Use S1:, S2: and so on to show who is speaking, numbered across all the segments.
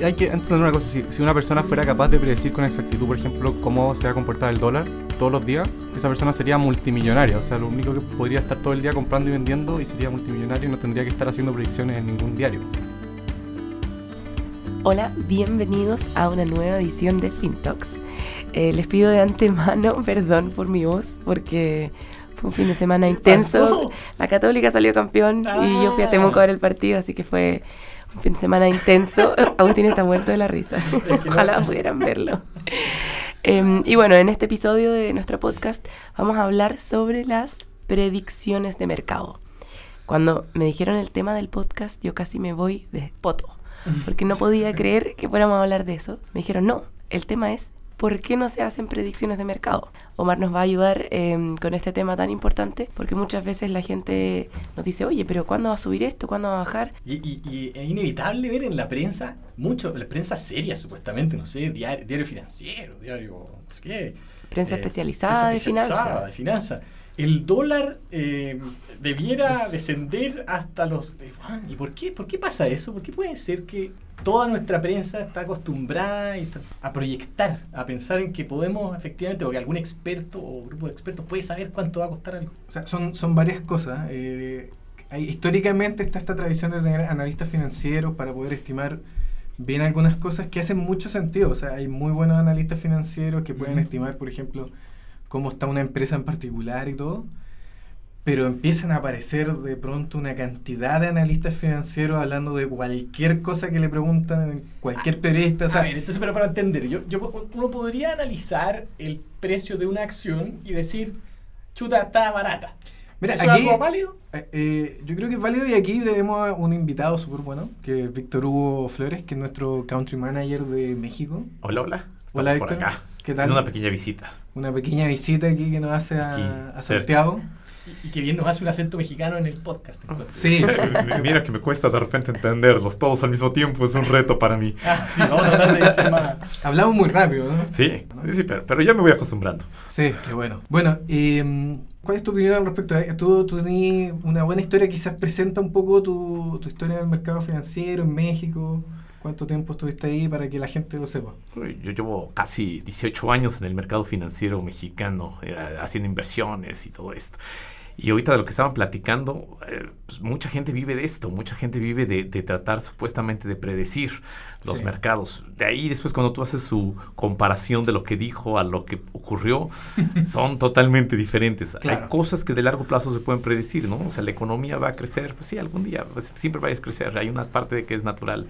S1: Y hay que entender una cosa, si, si, una persona fuera capaz de predecir con exactitud, por ejemplo, cómo se va a comportar el dólar todos los días, esa persona sería multimillonaria. O sea, lo único que podría estar todo el día comprando y vendiendo y sería multimillonario y no tendría que estar haciendo predicciones en ningún diario.
S2: Hola, bienvenidos a una nueva edición de FinTalks. Eh, les pido de antemano perdón por mi voz, porque fue un fin de semana intenso. La Católica salió campeón y yo fui a Temuco a ver el partido, así que fue fin de semana intenso. Agustín está muerto de la risa. Ojalá pudieran verlo. Eh, y bueno, en este episodio de nuestro podcast vamos a hablar sobre las predicciones de mercado. Cuando me dijeron el tema del podcast, yo casi me voy de poto, porque no podía creer que fuéramos a hablar de eso. Me dijeron, no, el tema es ¿por qué no se hacen predicciones de mercado? Omar nos va a ayudar eh, con este tema tan importante porque muchas veces la gente nos dice, oye, pero ¿cuándo va a subir esto? ¿Cuándo va a bajar?
S3: Y, y, y es inevitable ver en la prensa, mucho, la prensa seria supuestamente, no sé, diario, diario financiero, diario, no sé qué.
S2: Prensa eh, especializada, prensa especializada
S3: de finanzas. El dólar eh, debiera descender hasta los... ¿Y por qué, por qué pasa eso? ¿Por qué puede ser que toda nuestra prensa está acostumbrada a proyectar, a pensar en que podemos efectivamente, porque algún experto o grupo de expertos puede saber cuánto va a costar algo.
S4: O sea, son, son varias cosas. Eh, hay, históricamente está esta tradición de tener analistas financieros para poder estimar bien algunas cosas que hacen mucho sentido. O sea, hay muy buenos analistas financieros que pueden estimar, por ejemplo, cómo está una empresa en particular y todo pero empiezan a aparecer de pronto una cantidad de analistas financieros hablando de cualquier cosa que le preguntan, cualquier periodista.
S3: a ver, entonces, pero para entender, yo, yo, uno podría analizar el precio de una acción y decir, chuta, está barata.
S4: Mira, ¿Es aquí, algo válido? Eh, eh, yo creo que es válido y aquí tenemos a un invitado súper bueno, que es Víctor Hugo Flores, que es nuestro country manager de México.
S5: Hola, hola.
S4: hola, Víctor.
S5: Por acá. ¿Qué tal? Una pequeña visita.
S4: Una pequeña visita aquí que nos hace a, a Santiago.
S3: Y, que bien nos hace un acento mexicano en el podcast.
S4: Sí.
S5: Mira que me cuesta de repente entenderlos todos al mismo tiempo, es un reto para mí.
S3: Ah, sí, vamos a tratar de decir más.
S4: Hablamos muy rápido, ¿no?
S5: Sí, sí pero, pero, ya me voy acostumbrando.
S4: Sí, qué bueno. Bueno, eh, ¿cuál es tu opinión al respecto? ¿Tú, tú tenías una buena historia, quizás presenta un poco tu, tu historia del mercado financiero en México? ¿Cuánto tiempo estuviste ahí para que la gente lo sepa?
S5: Yo llevo casi 18 años en el mercado financiero mexicano, eh, haciendo inversiones y todo esto. Y ahorita de lo que estaban platicando, eh, pues mucha gente vive de esto, mucha gente vive de, de tratar supuestamente de predecir los mercados. De ahí después cuando tú haces su comparación de lo que dijo a lo que ocurrió, son totalmente diferentes. Hay cosas que de largo plazo se pueden predecir, ¿no? O sea, la economía va a crecer, pues sí, algún día, pues, siempre va a crecer, hay una parte de que es natural,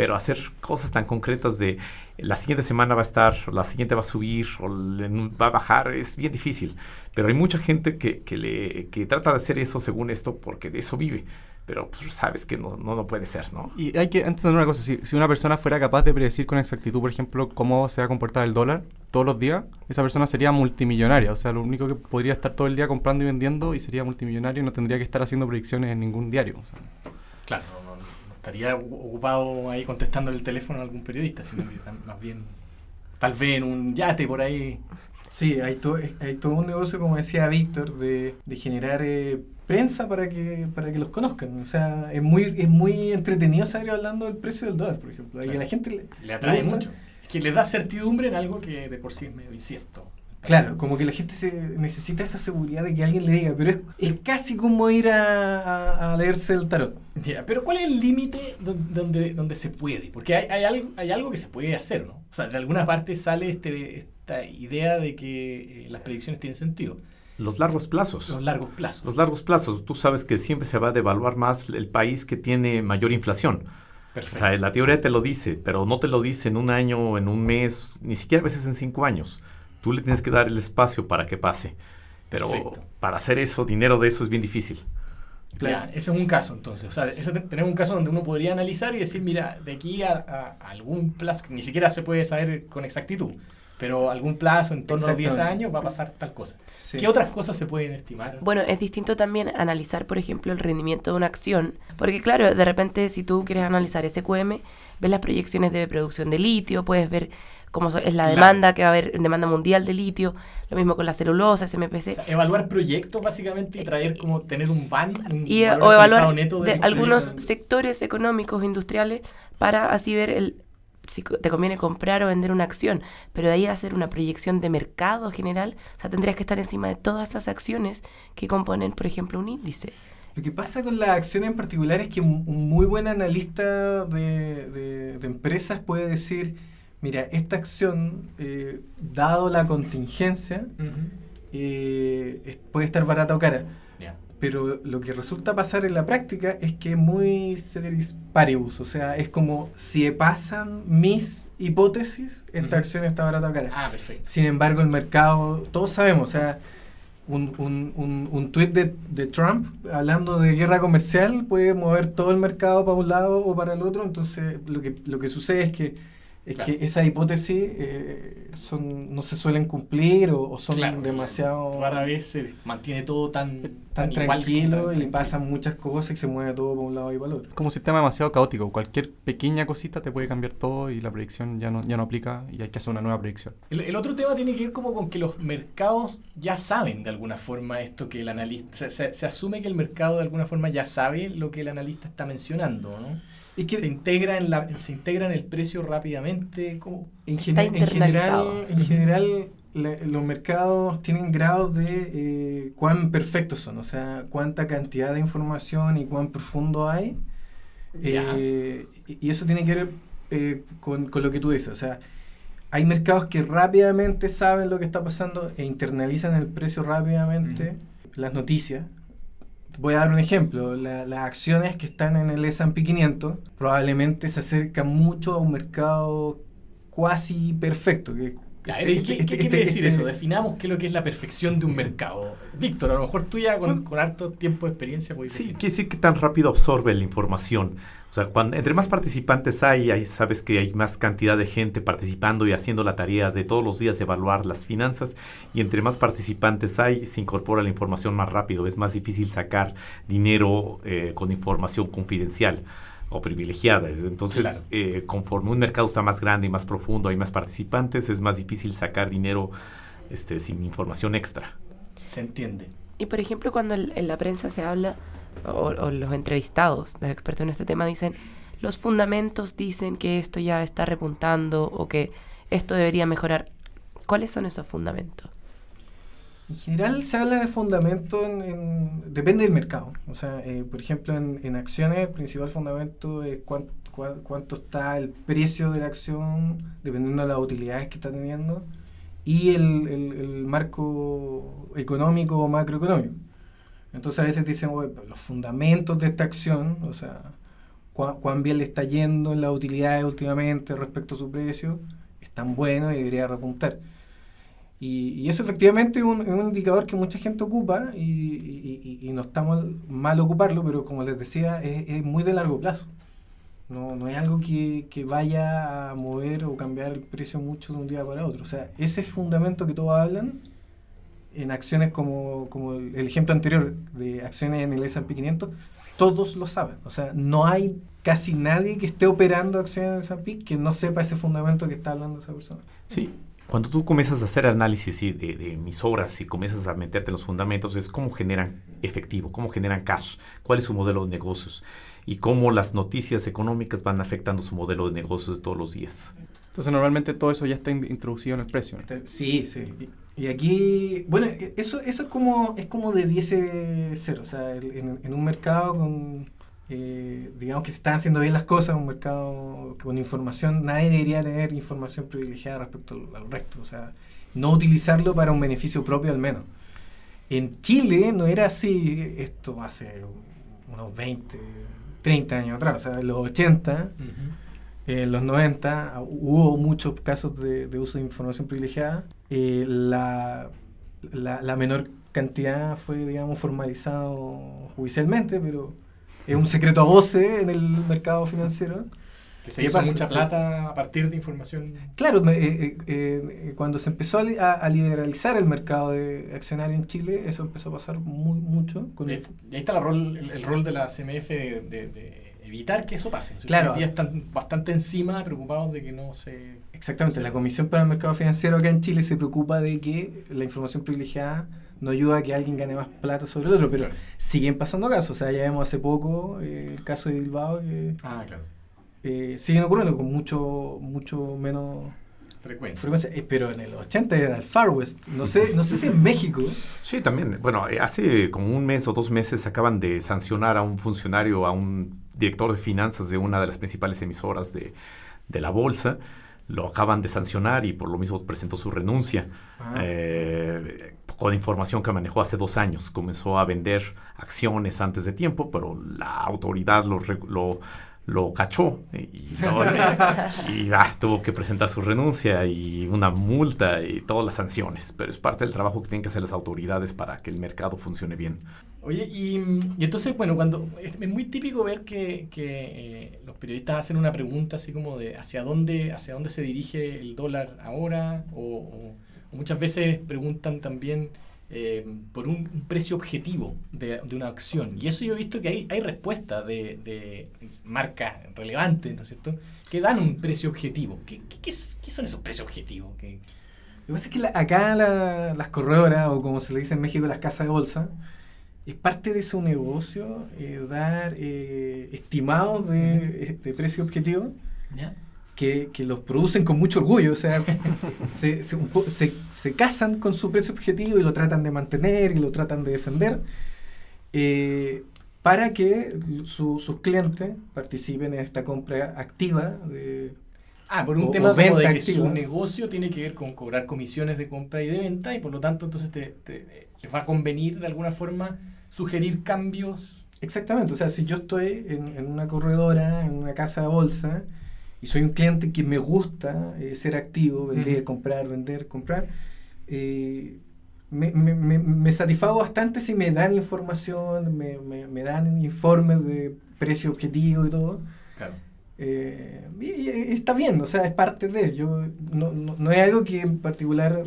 S5: pero hacer cosas tan concretas de la siguiente semana va a estar, la siguiente va a subir o va a bajar, es bien difícil. Pero hay mucha gente que, que, le, que trata de hacer eso según esto porque de eso vive pero pues, sabes que no, no, no, puede ser, ¿no?
S1: Y hay que entender una cosa, si, si, una persona fuera capaz de predecir con exactitud, por ejemplo, cómo se va a comportar el dólar todos los días, esa persona sería multimillonaria, o sea, lo único que podría estar todo el día comprando y vendiendo y sería multimillonario y no tendría que estar haciendo predicciones en ningún diario.
S3: Claro, no, no, estaría ocupado ahí contestando el teléfono a algún periodista, sino que más bien, tal vez en un yate por ahí.
S4: Sí, hay, todo hay todo un negocio, como decía Víctor, de, de generar... Eh, prensa para que para que los conozcan. O sea, es muy es muy entretenido salir hablando del precio del dólar, por ejemplo. Y a la gente le,
S3: le atrae mucho. Que le da certidumbre en algo que de por sí es medio incierto.
S4: Claro, como que la gente se necesita esa seguridad de que alguien le diga, pero es, es casi como ir a, a, leerse el tarot.
S3: Yeah, pero ¿cuál es el límite donde, donde se puede? Porque hay, hay, algo, hay algo que se puede hacer, ¿no? O sea, de alguna parte sale este, esta idea de que eh, las predicciones tienen sentido.
S5: Los largos plazos.
S3: Los largos plazos.
S5: Los largos plazos. Tú sabes que siempre se va a devaluar más el país que tiene mayor inflación. Perfecto. O sea, la teoría te lo dice, pero no te lo dice en un año, en un mes, ni siquiera a veces en cinco años. Tú le tienes que dar el espacio para que pase. Pero Perfecto. para hacer eso, dinero de eso es bien difícil.
S3: Claro. Ese es un caso entonces. O sea, ese tenemos un caso donde uno podría analizar y decir, mira, de aquí a, a algún plazo, ni siquiera se puede saber con exactitud pero algún plazo, en torno a 10 años, va a pasar tal cosa. Sí. ¿Qué otras cosas se pueden estimar?
S2: Bueno, es distinto también analizar, por ejemplo, el rendimiento de una acción, porque claro, de repente si tú quieres analizar SQM, ves las proyecciones de producción de litio, puedes ver cómo es la demanda, claro. que va a haber demanda mundial de litio, lo mismo con la celulosa, SMPC. O
S3: sea, evaluar proyectos básicamente y traer como tener un ban, un
S2: y, o evaluar neto de, de algunos sectores económicos, industriales, para así ver el si te conviene comprar o vender una acción, pero de ahí a hacer una proyección de mercado general, o sea, tendrías que estar encima de todas las acciones que componen, por ejemplo, un índice.
S4: Lo que pasa con las acciones en particular es que un, un muy buen analista de, de- de empresas puede decir, mira, esta acción, eh, dado la contingencia, eh, es- puede estar barata o cara.
S3: Ya.
S4: Pero lo que resulta pasar en la práctica es que es muy ceteris paribus. O sea, es como si pasan mis hipótesis, esta
S3: Ujú.
S4: acción está barata o cara.
S3: Ah, perfecto.
S4: Sin embargo, el mercado, todos sabemos, o sea, un, un, un, un tuit de, de Trump hablando de guerra comercial puede mover todo el mercado para un lado o para el otro. Entonces, lo que, lo que sucede es que es
S3: Claro.
S4: que esas hipótesis eh, son, no se suelen cumplir o, o son
S3: Claro,
S4: demasiado
S3: Rara vez se mantiene todo tan,
S4: tan
S3: igual,
S4: tranquilo
S3: tan
S4: y
S3: tranquilo.
S4: pasan muchas cosas y se mueve todo para un lado y para el otro.
S1: Es como un sistema demasiado caótico. Cualquier pequeña cosita te puede cambiar todo y la predicción ya no, ya no aplica y hay que hacer una nueva predicción.
S3: El, el otro tema tiene que ver como con que los mercados ya saben de alguna forma esto que el analista... Se, se- se asume que el mercado de alguna forma ya sabe lo que el analista está mencionando, ¿no?
S4: Y que
S3: Se integra en, la, se integra en el precio rápidamente. como
S4: En,
S2: Está
S4: en general,
S2: internalizado.
S4: en general la- los mercados tienen grados de eh, cuán perfectos son, o sea, cuánta cantidad de información y cuán profundo hay.
S3: Ya.
S4: Eh, y y eso tiene que ver eh, con, con lo que tú dices, o sea, hay mercados que rápidamente saben lo que está pasando e internalizan el precio rápidamente, las noticias. Voy a dar un ejemplo, la- las acciones que están en el S&P 500 probablemente se acercan mucho a un mercado cuasi perfecto.
S3: Ya,
S4: este-
S3: ¿Qué, qué-
S4: este-
S3: qué
S4: este-
S3: quiere decir
S4: este-
S3: eso? Definamos qué es lo que es la perfección de un mercado. Víctor, a lo mejor tú ya con, con harto tiempo de experiencia puedes
S5: Sí,
S3: decir.
S5: quiere decir que tan rápido absorbe la información. O sea, cuando, entre más participantes hay, sabes que hay más cantidad de gente participando y haciendo la tarea de todos los días evaluar las finanzas. Y entre más participantes hay, se incorpora la información más rápido. Es más difícil sacar dinero eh, con información confidencial o privilegiada. Es- Entonces,
S3: Claro.
S5: eh, conforme un mercado está más grande y más profundo, hay más participantes, es más difícil sacar dinero este, sin información extra.
S3: Se entiende.
S2: Y por ejemplo, cuando el- en la prensa se habla, o, o los entrevistados, los expertos en este tema dicen, los fundamentos dicen que esto ya está repuntando o que esto debería mejorar. ¿Cuáles son esos fundamentos?
S4: En general se habla de fundamento en, en- depende del mercado. O sea, eh, por ejemplo, en, acciones el principal fundamento es cuán- cuán- cuánto está el precio de la acción, dependiendo de las utilidades que está teniendo, y el, marco económico o macroeconómico. Entonces a veces dicen, "Oye, pero los fundamentos de esta acción, o sea, cuán, cuán bien le está yendo en las utilidades últimamente respecto a su precio, están buenos y debería repuntar. Y, y eso efectivamente es un, es un indicador que mucha gente ocupa y, y- y- no está mal, ocuparlo, pero como les decía, es, es muy de largo plazo. No, no es algo que, que vaya a mover o cambiar el precio mucho de un día para otro. O sea, ese fundamento que todos hablan en acciones como, como el ejemplo anterior de acciones en el S&P 500, todos lo saben. O sea, no hay casi nadie que esté operando acciones en el S&P que no sepa ese fundamento que está hablando esa persona.
S5: Sí, cuando tú comienzas a hacer análisis de, de emisoras y comienzas a meterte en los fundamentos, es cómo generan efectivo, cómo generan cash, cuál es su modelo de negocios y cómo las noticias económicas van afectando su modelo de negocios de todos los días.
S1: Entonces normalmente todo eso ya está in- introducido en el precio. ¿no?
S4: Sí, sí. Y aquí, bueno, e- eso, eso es como es como debiese ser. O sea, el- en, en un mercado con, eh, digamos que se están haciendo bien las cosas, un mercado con información, nadie debería tener información privilegiada respecto al, al resto. O sea, no utilizarlo para un beneficio propio al menos. En Chile no era así, esto hace unos 20, 30 años atrás, o sea, en los 80. En los 90 hubo muchos casos de, de uso de información privilegiada. Eh, la, la, la menor cantidad fue, digamos, formalizado judicialmente, pero es un secreto a voces en el mercado financiero.
S3: Que se
S4: ¿Qué
S3: hizo
S4: pasa?
S3: mucha plata a partir de información.
S4: Claro, eh, eh, eh, cuando se empezó a, a- liberalizar el mercado de accionario en Chile, eso empezó a pasar muy, mucho. Con
S3: Y
S4: el-
S3: y ahí está la rol, el, el rol de la CMF de, de- de evitar que eso pase.
S4: Claro.
S3: Día están bastante encima, preocupados de que no se.
S4: Exactamente,
S3: Sí.
S4: la Comisión para el Mercado Financiero acá en Chile se preocupa de que la información privilegiada no ayuda a que alguien gane más plata sobre el otro, pero
S3: Claro.
S4: siguen pasando casos. O sea, ya vemos hace poco eh, el caso de Bilbao que
S3: Ah, claro.
S4: eh, siguen ocurriendo con mucho, mucho menos
S3: Frecuencia.
S4: frecuencia. Eh, pero en el 80 era el Far West. No sé, no sé si en México.
S5: Sí, también. Bueno, eh, hace como un mes o dos meses acaban de sancionar a un funcionario, a un director de finanzas de una de las principales emisoras de, de la bolsa. Lo acaban de sancionar y por lo mismo presentó su renuncia.
S4: Ah.
S5: Eh, con información que manejó hace dos años. Comenzó a vender acciones antes de tiempo, pero la autoridad lo, lo, lo cachó y, no- y, ah, tuvo que presentar su renuncia y una multa y todas las sanciones. Pero es parte del trabajo que tienen que hacer las autoridades para que el mercado funcione bien.
S3: Oye, y, y entonces, bueno, cuando es es muy típico ver que, que, eh, los periodistas hacen una pregunta así como de hacia dónde, hacia dónde se dirige el dólar ahora, o, o- o muchas veces preguntan también eh, por un, un precio objetivo de, de una acción. Y eso yo he visto que hay, hay respuestas de, de marcas relevantes, ¿no es cierto?, que dan un precio objetivo. ¿Qué, qué, qué es- qué son esos precios objetivos? ¿Qué-
S4: Lo que pasa es que la- acá la- las corredoras, o como se le dice en México, las casas de bolsa, es parte de su negocio eh, dar eh, estimados de, de precio objetivo
S3: ¿Ya?
S4: Que, que los producen con mucho orgullo. O sea, se, se, se- se casan con su precio objetivo y lo tratan de mantener y lo tratan de defender eh, para que su- sus clientes participen en esta compra activa de,
S3: Ah, por un
S4: O-
S3: tema
S4: o
S3: como de que
S4: activa.
S3: su negocio tiene que ver con cobrar comisiones de compra y de venta y por lo tanto entonces te, te- les va a convenir de alguna forma sugerir cambios.
S4: Exactamente, o sea, si yo estoy en, en una corredora, en una casa de bolsa, y soy un cliente que me gusta eh, ser activo, vender,
S3: Ujú.
S4: comprar, vender, comprar, eh, me, me- me- me satisfago bastante si me dan información, me, me- me dan informes de precio objetivo y todo.
S3: Claro.
S4: Eh, y, y está bien, o sea, es parte de. Yo, no, no, no es algo que en particular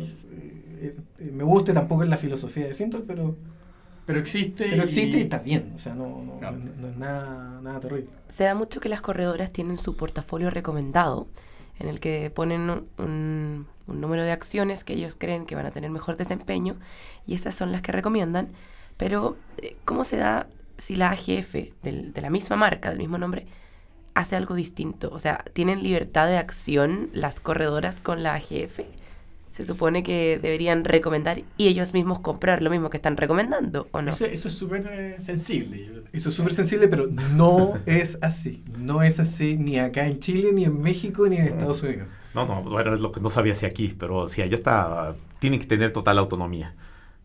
S4: eh, eh, me guste, tampoco es la filosofía de Fintor, pero,
S3: Pero existe.
S4: pero existe y
S3: y
S4: está bien, o sea, no, no,
S3: Claro.
S4: no- no es nada, nada terrible.
S2: Se da mucho que las corredoras tienen su portafolio recomendado, en el que ponen un, un- un número de acciones que ellos creen que van a tener mejor desempeño, y esas son las que recomiendan. Pero, eh, ¿cómo se da si la AGF del- de la misma marca, del mismo nombre, hace algo distinto? O sea, ¿tienen libertad de acción las corredoras con la AGF? Se supone que deberían recomendar y ellos mismos comprar lo mismo que están recomendando, ¿o no?
S3: Eso, eso es súper eh, sensible.
S4: Eso es súper sensible, pero no es así. No es así ni acá en Chile, ni en México, ni en Estados Unidos.
S5: No, no, bueno, es lo que no sabía si aquí, pero sí, allá está, tienen que tener total autonomía.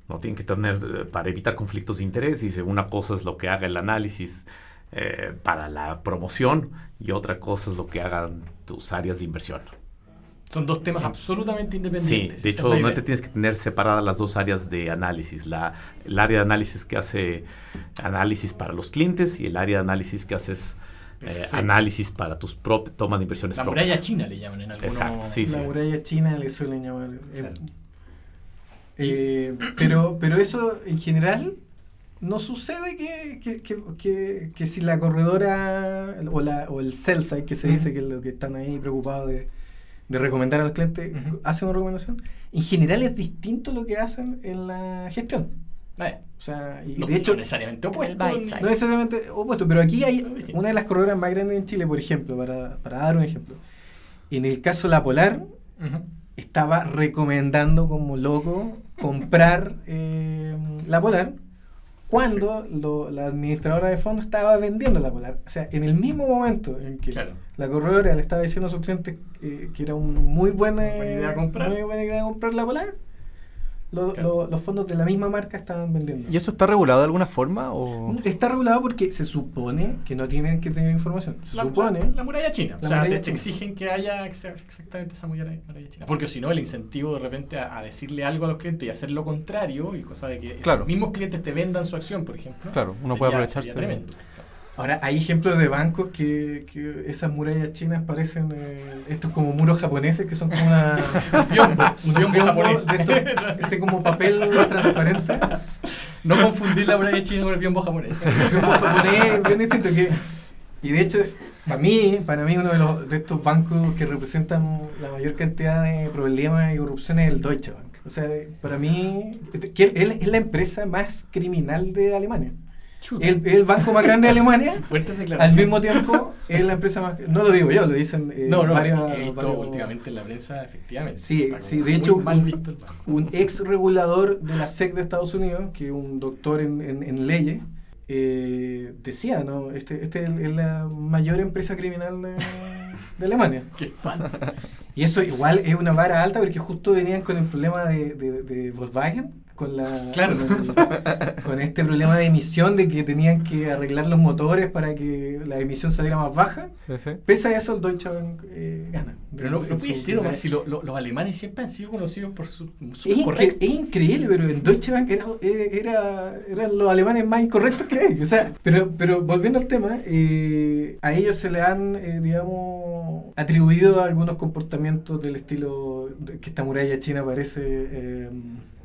S5: No tienen que tener, eh, para evitar conflictos de interés, dice, una cosa es lo que haga el análisis eh, para la promoción y otra cosa es lo que hagan tus áreas de inversión.
S3: Son dos temas absolutamente
S5: Sí,
S3: independientes.
S5: de
S3: esa
S5: hecho, no te tienes que tener separadas las dos áreas de análisis. La, el área de análisis que hace análisis para los clientes y el área de análisis que haces eh, análisis para tus propias tomas de inversiones
S3: La
S5: propias.
S3: muralla china le llaman en algunos...
S5: Exacto, sí, sí.
S4: La muralla china le suelen llamar. eh,
S3: Claro.
S4: eh, pero, pero eso en general no sucede que, que, que, que- que si la corredora o, la, o el sell side, que se
S3: Ujú.
S4: dice que es lo que están ahí preocupados de, de recomendar al cliente,
S3: Ujú.
S4: hace una recomendación, en general es distinto lo que hacen en la gestión. O sea, y
S3: no,
S4: de hecho,
S3: no necesariamente opuesto.
S4: no necesariamente opuesto, pero aquí hay una de las corredoras más grandes en Chile, por ejemplo, para, para dar un ejemplo. En el caso de la Polar, estaba recomendando como loco comprar eh, la Polar cuando lo- la administradora de fondos estaba vendiendo la Polar. O sea, en el mismo momento en que
S3: Claro.
S4: la corredora le estaba diciendo a sus clientes eh, que era una muy buena,
S3: Muy buena idea comprar.
S4: muy buena idea comprar la Polar, lo-
S3: Claro.
S4: lo- los fondos de la misma marca estaban vendiendo.
S1: ¿Y eso está regulado de alguna forma? O...
S4: Está regulado porque se supone que no tienen que tener información. Se
S3: La,
S4: supone.
S3: la- la muralla china.
S4: La
S3: o sea,
S4: muralla
S3: te,
S4: china.
S3: exigen que haya exa- exactamente esa muralla, muralla china. Porque si no, el incentivo de repente a, a decirle algo a los clientes y hacer lo contrario, y cosa de que
S1: Claro.
S3: los mismos clientes te vendan su acción, por ejemplo.
S1: Claro, uno
S3: sería-
S1: puede aprovecharse.
S3: sería tremendo.
S4: Ahora, hay ejemplos de bancos que, que esas murallas chinas parecen eh, estos como muros japoneses que son como una,
S3: Biombo, un biombo japonés.
S4: de estos- este como papel transparente.
S3: No confundir la muralla china con el biombo japonés.
S4: Un biombo japonés bien distinto que y de hecho para mí para mí uno de, los, de estos bancos que representan la mayor cantidad de problemas y corrupción es el Deutsche Bank o sea para mí este, que es, es la empresa más criminal de Alemania. El, el banco más grande de Alemania. Al mismo tiempo, es la empresa más. No lo digo yo, lo dicen eh,
S3: No, no,
S4: varias-
S3: he visto
S4: varios-
S3: últimamente en la prensa, efectivamente.
S4: Sí, sí, de hecho, un- un ex regulador de la SEC de Estados Unidos, que es un doctor en, en- en leyes, eh, decía, ¿no? Este, este es la mayor empresa criminal de, de Alemania.
S3: Qué espanto.
S4: Y eso igual es una vara alta porque justo venían con el problema de, de- de Volkswagen, con la
S3: Claro.
S4: con, el- con este problema de emisión de que tenían que arreglar los motores para que la emisión saliera más baja.
S1: Sí, sí.
S4: Pese a eso, el Deutsche Bank eh, gana.
S3: Pero si lo- lo- los alemanes siempre han sido conocidos por su, su
S4: Es, incre-
S3: correcto.
S4: es increíble, pero en Deutsche Bank era, era- eran los alemanes más incorrectos que hay. O sea, pero, pero volviendo al tema, eh, a ellos se le han, eh, digamos, atribuido algunos comportamientos del estilo que esta muralla china parece eh,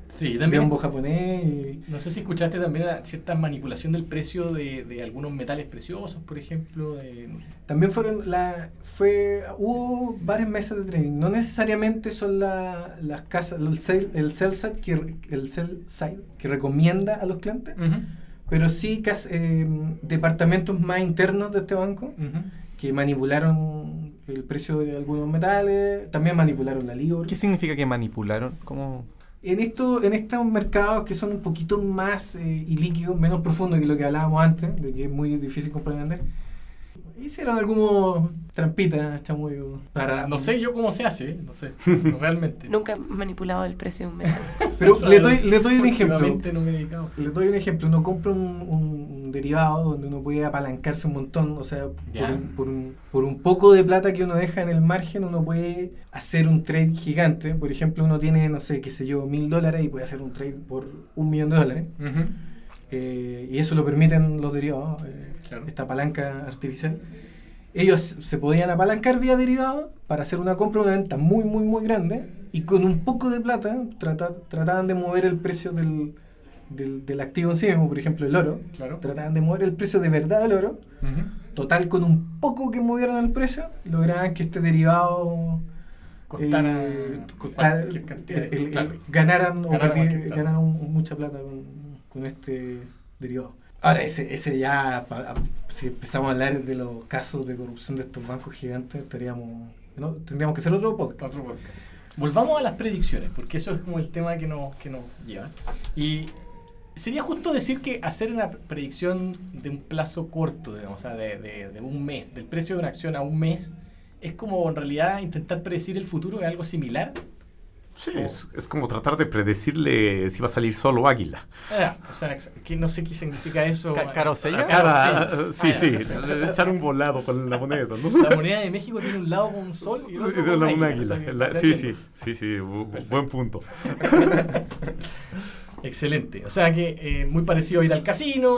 S3: Sí, también.
S4: biombo japonés. y-
S3: No sé si escuchaste también la cierta manipulación del precio de, de algunos metales preciosos, por ejemplo. De,
S4: También fueron la fue hubo varias mesas de trading. No necesariamente son la- las casas, el sell, el sell side que el sell side que recomienda a los clientes.
S3: Ujú,
S4: pero sí cas- eh, departamentos más internos de este banco
S3: ujú.
S4: que manipularon el precio de algunos metales, también manipularon la libra.
S1: ¿Qué significa que manipularon? ¿Cómo?
S4: En, esto, en estos mercados que son un poquito más eh, ilíquidos, menos profundos que lo que hablábamos antes, de que es muy difícil vender, hicieron algunos trampitas, chamuyo, para...
S3: No sé yo cómo se hace, no sé, no, realmente.
S2: Nunca he manipulado el precio de un metal.
S4: Pero le doy, le doy un ejemplo.
S3: últimamente no me he dedicado.
S4: Le doy un ejemplo, uno compra un, un- derivado donde uno puede apalancarse un montón, o sea, por un, por, un, por un poco de plata que uno deja en el margen, uno puede hacer un trade gigante. Por ejemplo, uno tiene, no sé, qué sé yo, mil dólares y puede hacer un trade por un millón de dólares. Eh, y eso lo permiten los derivados, eh,
S3: Claro.
S4: esta palanca artificial. Ellos se podían apalancar vía derivado para hacer una compra una venta muy, muy, muy grande y con un poco de plata trata- trataban de mover el precio del, del, del activo en sí mismo, por ejemplo el oro.
S3: Claro.
S4: Trataban de mover el precio de verdad del oro. Total, con un poco que movieran el precio, lograban que este derivado
S3: Costara,
S4: eh, costara-
S3: cantidad
S4: el- el-
S3: claro.
S4: ganaran, o
S3: Ganaran
S4: mucha plata con, con este derivado. Ahora, ese, ese ya, si empezamos a hablar de los casos de corrupción de estos bancos gigantes, estaríamos, ¿no? tendríamos que hacer otro podcast.
S3: Otro. Volvamos a las predicciones, porque eso es como el tema que nos, que nos lleva. Y sería justo decir que hacer una predicción de un plazo corto, digamos, o sea, de, de- de un mes, del precio de una acción a un mes, es como en realidad intentar predecir el futuro de algo similar.
S5: Sí, es, es como tratar de predecirle si va a salir solo águila.
S3: Ah, o sea, que no sé qué significa eso.
S1: Ca- carosella.
S3: Ah,
S5: Cara, sí,
S3: Ah,
S5: sí, le- echar un volado con la moneda, ¿no?
S3: La moneda de México tiene un lado con un sol y otro con un águila.
S5: La- sí, sí, sí, sí, buen punto.
S3: Excelente. O sea que eh, muy parecido a ir al casino.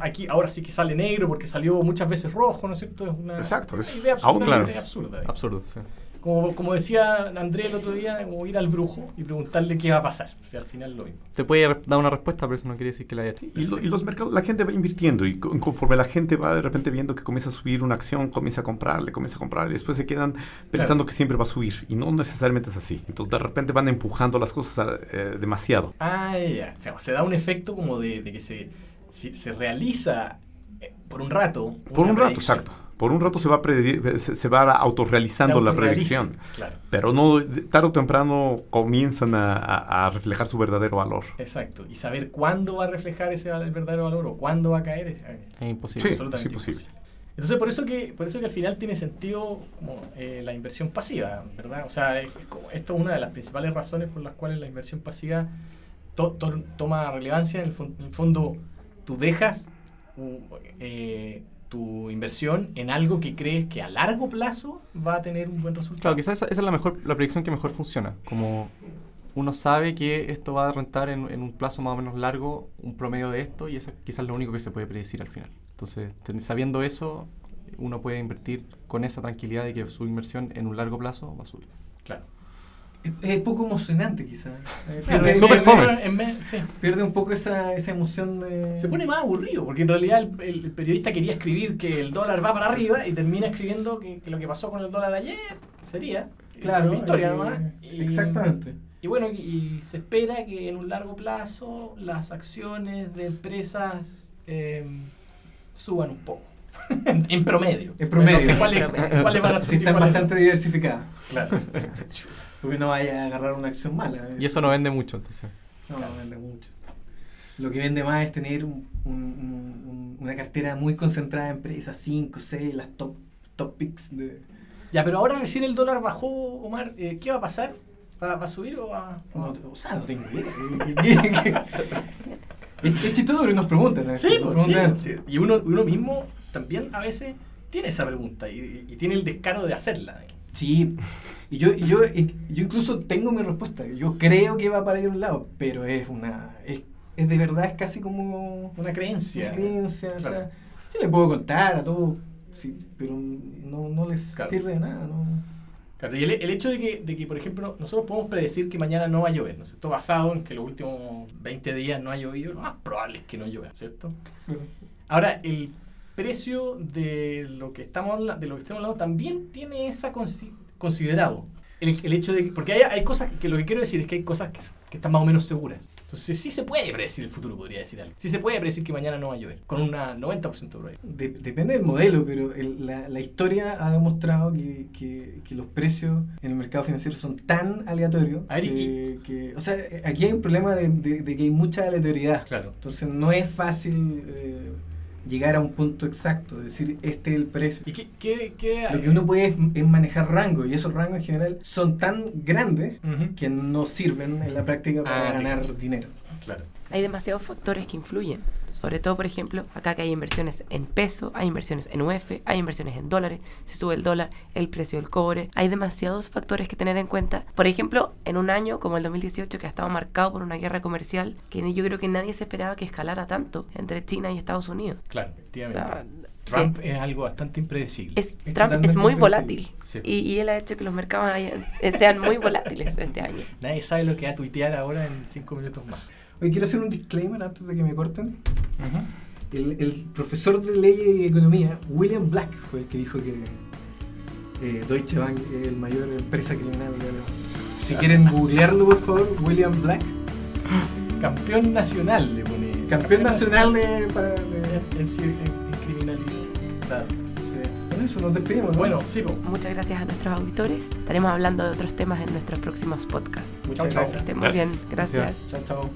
S3: aquí ahora sí que sale negro porque salió muchas veces rojo, ¿no es cierto? Es una
S5: Exacto, es
S3: idea
S5: aún
S3: absolutamente
S5: claro.
S3: absurda.
S1: Absurdo, sí.
S3: Como, como decía André el otro día, como ir al brujo y preguntarle qué va a pasar. O sea, al final lo mismo.
S1: Te puede dar una respuesta, pero eso no quiere decir que la haya hecho.
S5: Y, lo- y los mercados, la gente va invirtiendo y con- conforme la gente va de repente viendo que comienza a subir una acción, comienza a comprarle, comienza a comprar y después se quedan pensando que siempre va a subir y no necesariamente es así. Entonces de repente van empujando las cosas eh, demasiado.
S3: Ah, ya. O sea, se da un efecto como de, de que se, si- se realiza eh, por un rato.
S5: Por un rato, exacto. Por un rato se va, se, se va autorrealizando
S3: Se
S5: la predicción.
S3: Claro.
S5: Pero no, de- tarde o temprano comienzan a, a- a reflejar su verdadero valor.
S3: Exacto. Y saber cuándo va a reflejar ese el verdadero valor o cuándo va a caer. es-
S1: Es imposible.
S5: Sí,
S3: absolutamente
S5: sí, posible.
S3: imposible. Entonces, por eso que por eso que al final tiene sentido como eh, la inversión pasiva, ¿verdad? O sea, es- es como- esto es una de las principales razones por las cuales la inversión pasiva to- to- toma relevancia. En el, en el fondo, tú dejas u- eh, tu inversión en algo que crees que a largo plazo va a tener un buen resultado.
S1: Claro, quizás esa, esa es la mejor la predicción que mejor funciona. Como uno sabe que esto va a rentar en, en un plazo más o menos largo, un promedio de esto, y eso es quizás lo único que se puede predecir al final. Entonces, sabiendo eso, uno puede invertir con esa tranquilidad de que su inversión en un largo plazo va a subir.
S3: Claro.
S4: Es, es poco emocionante quizás. Eh,
S3: Claro,
S4: pierde,
S3: en
S1: súper
S3: sí.
S4: pierde un poco esa, esa emoción de...
S3: Se pone más aburrido, porque en realidad el, el periodista quería escribir que el dólar va para arriba y termina escribiendo que, que lo que pasó con el dólar ayer sería
S4: Claro,
S3: la historia
S4: eh,
S3: nomás. Y-
S4: Exactamente.
S3: Y bueno, y, y se espera que en un largo plazo las acciones de empresas eh, suban un poco. En, en promedio.
S4: En promedio.
S3: No sé cuáles, cuáles van a
S4: Si
S3: subir. y
S4: están bastante diversificadas.
S3: Claro.
S4: Porque no vaya a agarrar una acción mala. eh.
S1: Y eso no vende mucho, entonces.
S4: No, no vende mucho. Lo que vende más es tener un- un- un- un- una cartera muy concentrada de empresas, 5, 6, las top, top picks de...
S3: Ya, pero ahora recién el dólar bajó, Omar. eh, ¿Qué va a pasar? ¿Va, va a subir o va o
S4: No, o sea, no tengo idea. es, es chistoso porque nos preguntan. ¿eh?
S3: Sí,
S4: Nos
S3: pues, sí,
S4: preguntan,
S3: sí. Y uno, uno mismo también a veces tiene esa pregunta y, y tiene el descaro de hacerla.
S4: Sí, y yo, y yo, yo incluso tengo mi respuesta. Yo creo que va para ir a un lado, pero es una. Es, es de verdad, es casi como.
S3: Una creencia.
S4: Una creencia. O
S3: Claro.
S4: sea, yo le puedo contar a todos, sí, pero no, no les
S3: Claro.
S4: sirve de nada. ¿no?
S3: Claro, y el, el hecho de que, de que, por ejemplo, nosotros podemos predecir que mañana no va a llover, ¿no es cierto? Basado en que los últimos 20 días no ha llovido, lo más probable es que no llueva, ¿cierto? Ahora, el precio de lo que estamos habla- de lo que estamos hablando también tiene esa consi- considerado. El, el hecho de que, porque hay, hay cosas que lo que quiero decir es que hay cosas que, que están más o menos seguras. Entonces sí se puede predecir el futuro, podría decir algo. Sí se puede predecir que mañana no va a llover, con una 90% de probabilidad.
S4: De- depende del modelo, pero el- la, la historia ha demostrado que, que- que los precios en el mercado financiero son tan aleatorios
S3: ver, y-
S4: que- o sea, aquí hay un problema de, de- de que hay mucha aleatoriedad.
S3: Claro.
S4: Entonces no es fácil eh, llegar a un punto exacto, decir este es el precio.
S3: ¿Y qué, qué, qué
S4: Lo que uno puede es, es manejar rangos y esos rangos en general son tan grandes que no sirven en la práctica para
S3: Ah,
S4: ganar dinero.
S3: Claro.
S2: Hay demasiados factores que influyen. Sobre todo, por ejemplo, acá que hay inversiones en peso, hay inversiones en UF, hay inversiones en dólares, si sube el dólar, el precio del cobre. Hay demasiados factores que tener en cuenta. Por ejemplo, en un año como el 2018 que ha estado marcado por una guerra comercial que yo creo que nadie se esperaba que escalara tanto entre China y Estados Unidos.
S3: Claro,
S2: O
S3: efectivamente.
S2: sea,
S3: Trump
S2: sí.
S3: es algo bastante impredecible.
S2: Es,
S4: Es
S2: Trump es muy volátil
S3: Sí.
S2: y, y él ha hecho que los mercados hayan- sean muy volátiles este año.
S3: Nadie sabe lo que va a tuitear ahora en cinco minutos más.
S4: Hoy quiero hacer un disclaimer antes de que me corten. El, el profesor de ley y economía, William Black, fue el que dijo que eh, Deutsche Bank es el mayor empresa criminal de Alemania. Si quieren googlearlo, por favor, William Black,
S3: Campeón nacional le pone.
S4: campeón nacional de, para, de-
S3: en, en, en- criminalidad.
S4: sí. Con eso nos despedimos. ¿no?
S3: Bueno, sí, po.
S2: Muchas gracias a nuestros auditores. Estaremos hablando de otros temas en nuestros próximos podcasts.
S3: muchas.
S2: Que
S3: gracias.
S2: estén muy
S5: Gracias.
S2: bien. Gracias.
S4: chao, chao.